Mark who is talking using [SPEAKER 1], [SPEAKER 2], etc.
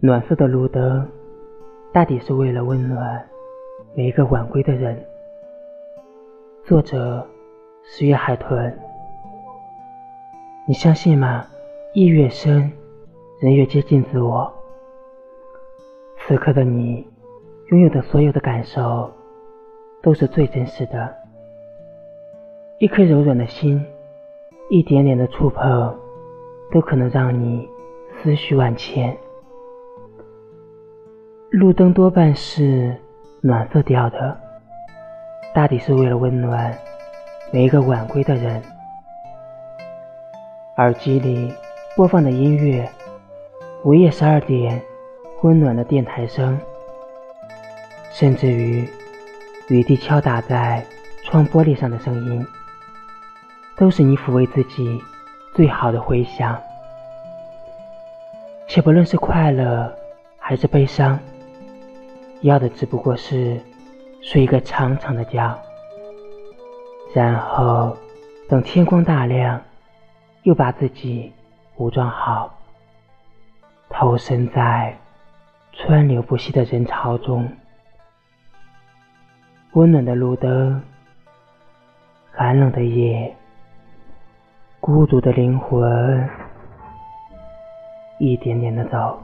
[SPEAKER 1] 暖色的路灯，大抵是为了温暖每一个晚归的人。作者：十月海豚。你相信吗？夜越深，人越接近自我。此刻的你，拥有的所有的感受，都是最真实的。一颗柔软的心，一点点的触碰，都可能让你思绪万千。路灯多半是暖色调的，大抵是为了温暖每一个晚归的人。耳机里播放的音乐，午夜十二点温暖的电台声，甚至于雨滴敲打在窗玻璃上的声音，都是你抚慰自己最好的回响。且不论是快乐还是悲伤。要的只不过是睡一个长长的觉，然后等天光大亮，又把自己武装好，投身在川流不息的人潮中。温暖的路灯，寒冷的夜，孤独的灵魂，一点点的走。